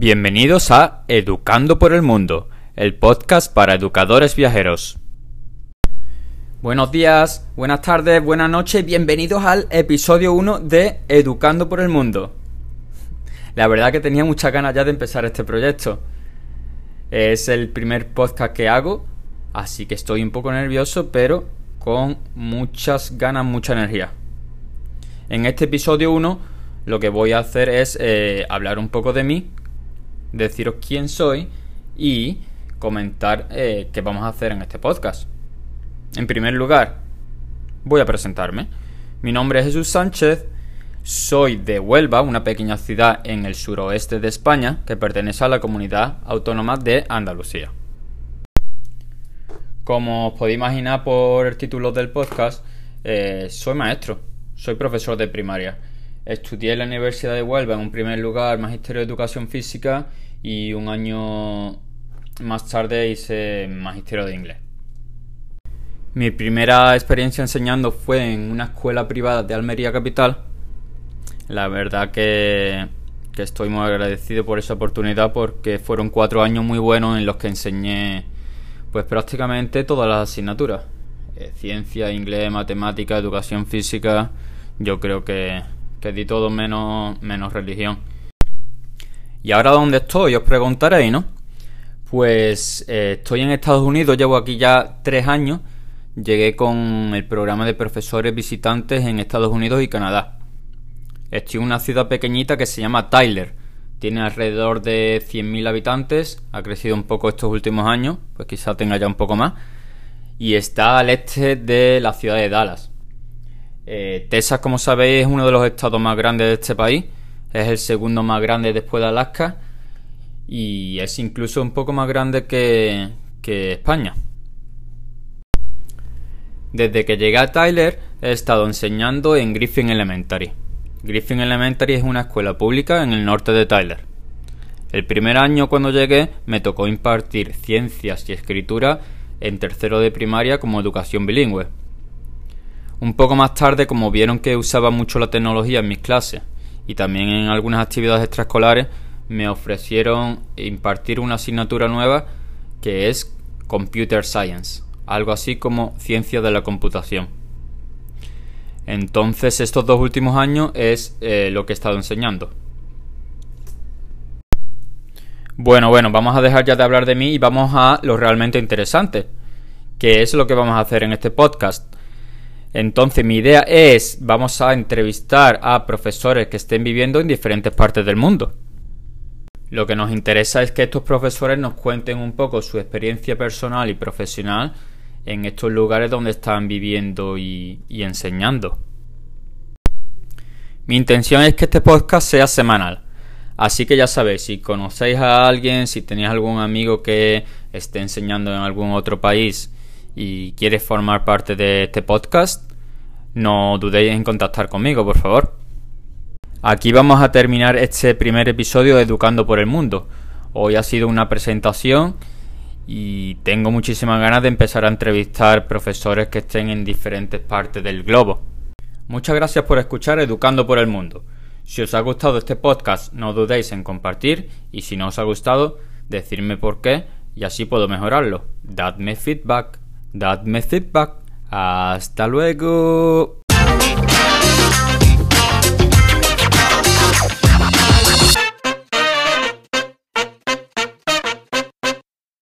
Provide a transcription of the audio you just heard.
Bienvenidos a Educando por el Mundo, el podcast para educadores viajeros. Buenos días, buenas tardes, buenas noches, bienvenidos al episodio 1 de Educando por el Mundo. La verdad que tenía muchas ganas ya de empezar este proyecto. Es el primer podcast que hago, así que estoy un poco nervioso, pero con muchas ganas, mucha energía. En este episodio 1 lo que voy a hacer es eh, hablar un poco de mí, deciros quién soy y comentar eh, qué vamos a hacer en este podcast. En primer lugar, voy a presentarme. Mi nombre es Jesús Sánchez, soy de Huelva, una pequeña ciudad en el suroeste de España que pertenece a la comunidad autónoma de Andalucía. Como os podéis imaginar por el título del podcast, eh, soy maestro, soy profesor de primaria Estudié en la Universidad de Huelva en un primer lugar Magisterio de Educación Física y un año más tarde hice Magisterio de Inglés. Mi primera experiencia enseñando fue en una escuela privada de Almería Capital. La verdad que, estoy muy agradecido por esa oportunidad porque fueron cuatro años muy buenos en los que enseñé pues prácticamente todas las asignaturas. Eh, ciencia, inglés, matemática, educación física. Yo creo que que di todo menos, menos religión. ¿Y ahora dónde estoy? Os preguntaréis, ¿no? Pues eh, estoy en Estados Unidos, llevo aquí ya tres años. Llegué con el programa de profesores visitantes en Estados Unidos y Canadá. Estoy en una ciudad pequeñita que se llama Tyler. Tiene alrededor de 100.000 habitantes. Ha crecido un poco estos últimos años, pues quizá tenga ya un poco más. Y está al este de la ciudad de Dallas. Eh, Texas, como sabéis, es uno de los estados más grandes de este país. Es el segundo más grande después de Alaska. Y es incluso un poco más grande que, que España. Desde que llegué a Tyler he estado enseñando en Griffin Elementary. Griffin Elementary es una escuela pública en el norte de Tyler. El primer año cuando llegué me tocó impartir ciencias y escritura en tercero de primaria como educación bilingüe. Un poco más tarde, como vieron que usaba mucho la tecnología en mis clases y también en algunas actividades extraescolares, me ofrecieron impartir una asignatura nueva que es Computer Science, algo así como ciencia de la computación. Entonces estos dos últimos años es eh, lo que he estado enseñando. Bueno, bueno, vamos a dejar ya de hablar de mí y vamos a lo realmente interesante, que es lo que vamos a hacer en este podcast. Entonces mi idea es, vamos a entrevistar a profesores que estén viviendo en diferentes partes del mundo. Lo que nos interesa es que estos profesores nos cuenten un poco su experiencia personal y profesional en estos lugares donde están viviendo y, enseñando. Mi intención es que este podcast sea semanal. Así que ya sabéis, si conocéis a alguien, si tenéis algún amigo que esté enseñando en algún otro país y quiere formar parte de este podcast, no dudéis en contactar conmigo, por favor. Aquí vamos a terminar este primer episodio de Educando por el Mundo. Hoy ha sido una presentación y tengo muchísimas ganas de empezar a entrevistar profesores que estén en diferentes partes del globo. Muchas gracias por escuchar Educando por el Mundo. Si os ha gustado este podcast, no dudéis en compartir y si no os ha gustado, decirme por qué y así puedo mejorarlo. Dadme feedback. Dadme feedback. Hasta luego.